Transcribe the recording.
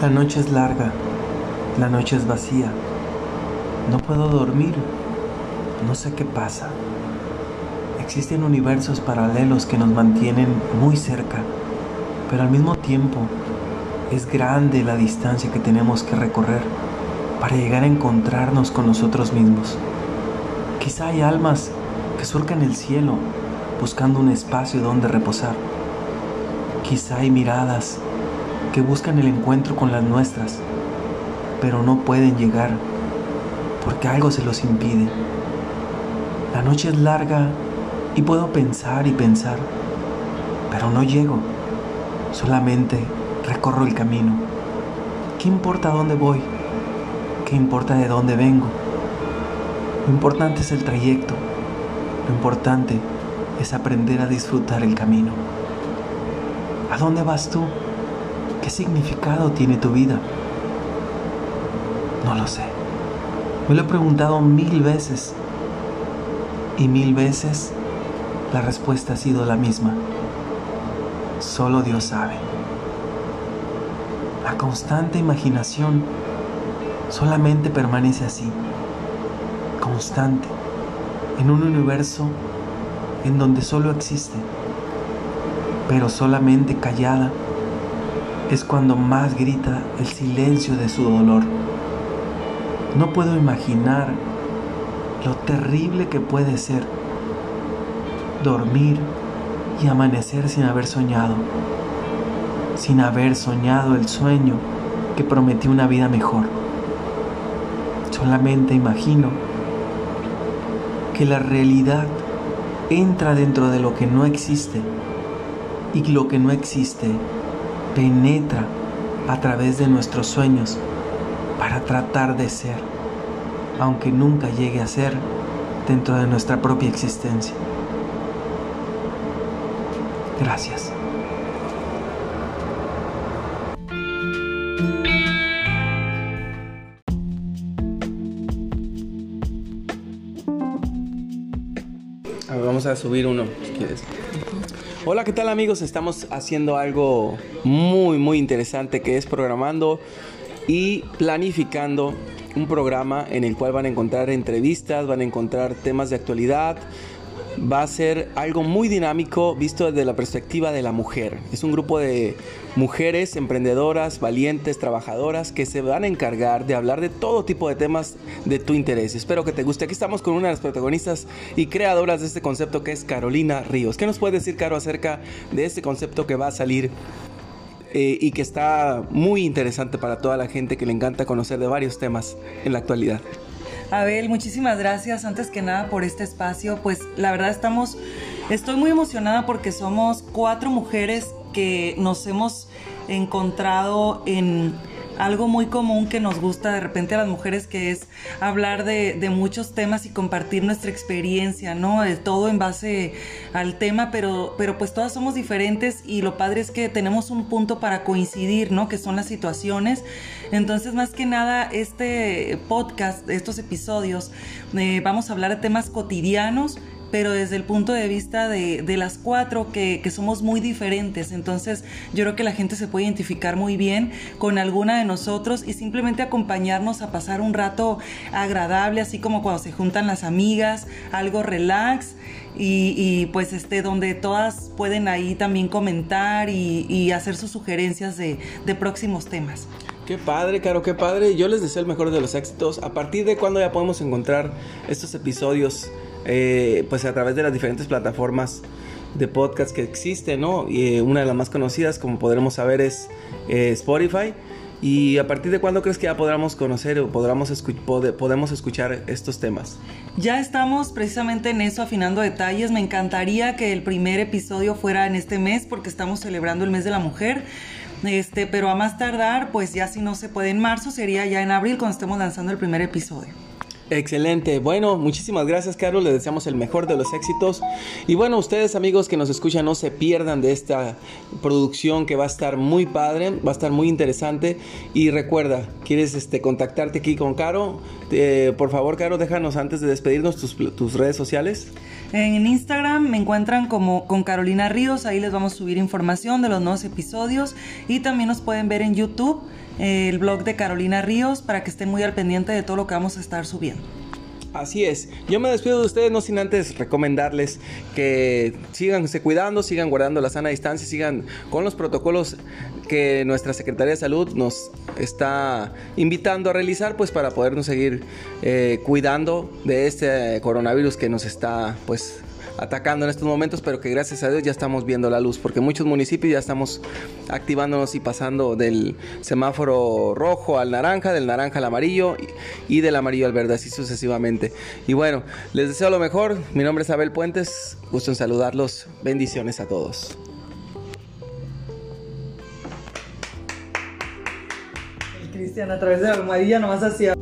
La noche es larga, la noche es vacía. No puedo dormir, no sé qué pasa. Existen universos paralelos que nos mantienen muy cerca, pero al mismo tiempo es grande la distancia que tenemos que recorrer para llegar a encontrarnos con nosotros mismos. Quizá hay almas que surcan el cielo buscando un espacio donde reposar. Quizá hay miradas que buscan el encuentro con las nuestras, pero no pueden llegar porque algo se los impide. La noche es larga y puedo pensar y pensar, pero no llego, solamente recorro el camino. ¿Qué importa dónde voy? ¿Qué importa de dónde vengo? Lo importante es el trayecto, lo importante es aprender a disfrutar el camino. ¿A dónde vas tú? ¿Qué significado tiene tu vida? No lo sé. Me lo he preguntado mil veces y mil veces la respuesta ha sido la misma. Solo Dios sabe. La constante imaginación solamente permanece así, constante, en un universo en donde solo existe, pero solamente callada es cuando más grita el silencio de su dolor. No puedo imaginar lo terrible que puede ser dormir y amanecer sin haber soñado, sin haber soñado el sueño que prometió una vida mejor. Solamente imagino que la realidad entra dentro de lo que no existe y lo que no existe penetra a través de nuestros sueños para tratar de ser, aunque nunca llegue a ser dentro de nuestra propia existencia. Gracias. vamos a subir uno, si quieres. Hola, ¿qué tal amigos? Estamos haciendo algo muy, muy interesante que es programando y planificando un programa en el cual van a encontrar entrevistas, van a encontrar temas de actualidad, va a ser algo muy dinámico visto desde la perspectiva de la mujer. Es un grupo de mujeres emprendedoras, valientes, trabajadoras que se van a encargar de hablar de todo tipo de temas de tu interés. Espero que te guste. Aquí estamos con una de las protagonistas y creadoras de este concepto que es Carolina Ríos. ¿Qué nos puede decir, Caro, acerca de este concepto que va a salir eh, y que está muy interesante para toda la gente que le encanta conocer de varios temas en la actualidad? Abel, muchísimas gracias antes que nada por este espacio. Pues la verdad estamos, estoy muy emocionada porque somos cuatro mujeres que nos hemos encontrado en algo muy común que nos gusta de repente a las mujeres, que es hablar de, muchos temas y compartir nuestra experiencia, ¿no? Todo en base al tema, pero, pero pues todas somos diferentes y lo padre es que tenemos un punto para coincidir, ¿no? Que son las situaciones. Entonces, más que nada, este podcast, estos episodios, eh, vamos a hablar de temas cotidianos pero desde el punto de vista de, las cuatro que, somos muy diferentes. Entonces yo creo que la gente se puede identificar muy bien con alguna de nosotros y simplemente acompañarnos a pasar un rato agradable, así como cuando se juntan las amigas, algo relax. Y, pues este donde todas pueden ahí también comentar y, hacer sus sugerencias de, de próximos temas. Qué padre, Caro, qué padre. Yo les deseo el mejor de los éxitos. ¿A partir de cuándo ya podemos encontrar estos episodios eh, pues a través de las diferentes plataformas de podcast que existen, ¿no? Y eh, una de las más conocidas, como podremos saber, es eh, Spotify. ¿Y a partir de cuándo crees que ya podamos conocer o podamos podemos escuchar estos temas? Ya estamos precisamente en eso, afinando detalles. Me encantaría que el primer episodio fuera en este mes porque estamos celebrando el mes de la mujer. Este, pero a más tardar, pues ya si no se puede en marzo, sería ya en abril cuando estemos lanzando el primer episodio. Excelente. Bueno, muchísimas gracias, Carlos. Le deseamos el mejor de los éxitos. Y bueno, ustedes, amigos que nos escuchan, no se pierdan de esta producción que va a estar muy padre, va a estar muy interesante. Y recuerda, ¿quieres este, contactarte aquí con Caro? por favor, Caro, déjanos antes de despedirnos tus, tus redes sociales. En Instagram me encuentran como con Carolina Ríos. Ahí les vamos a subir información de los nuevos episodios. Y también nos pueden ver en YouTube el blog de Carolina Ríos para que estén muy al pendiente de todo lo que vamos a estar subiendo. Así es. Yo me despido de ustedes no sin antes recomendarles que siganse cuidando, sigan guardando la sana distancia, sigan con los protocolos que nuestra Secretaría de Salud nos está invitando a realizar, pues para podernos seguir eh, cuidando de este coronavirus que nos está, pues atacando en estos momentos, pero que gracias a Dios ya estamos viendo la luz, porque muchos municipios ya estamos activándonos y pasando del semáforo rojo al naranja, del naranja al amarillo y, del amarillo al verde, así sucesivamente. Y bueno, les deseo lo mejor. Mi nombre es Abel Puentes, gusto en saludarlos. Bendiciones a todos. Cristian a través de la almohadilla nomás hacía.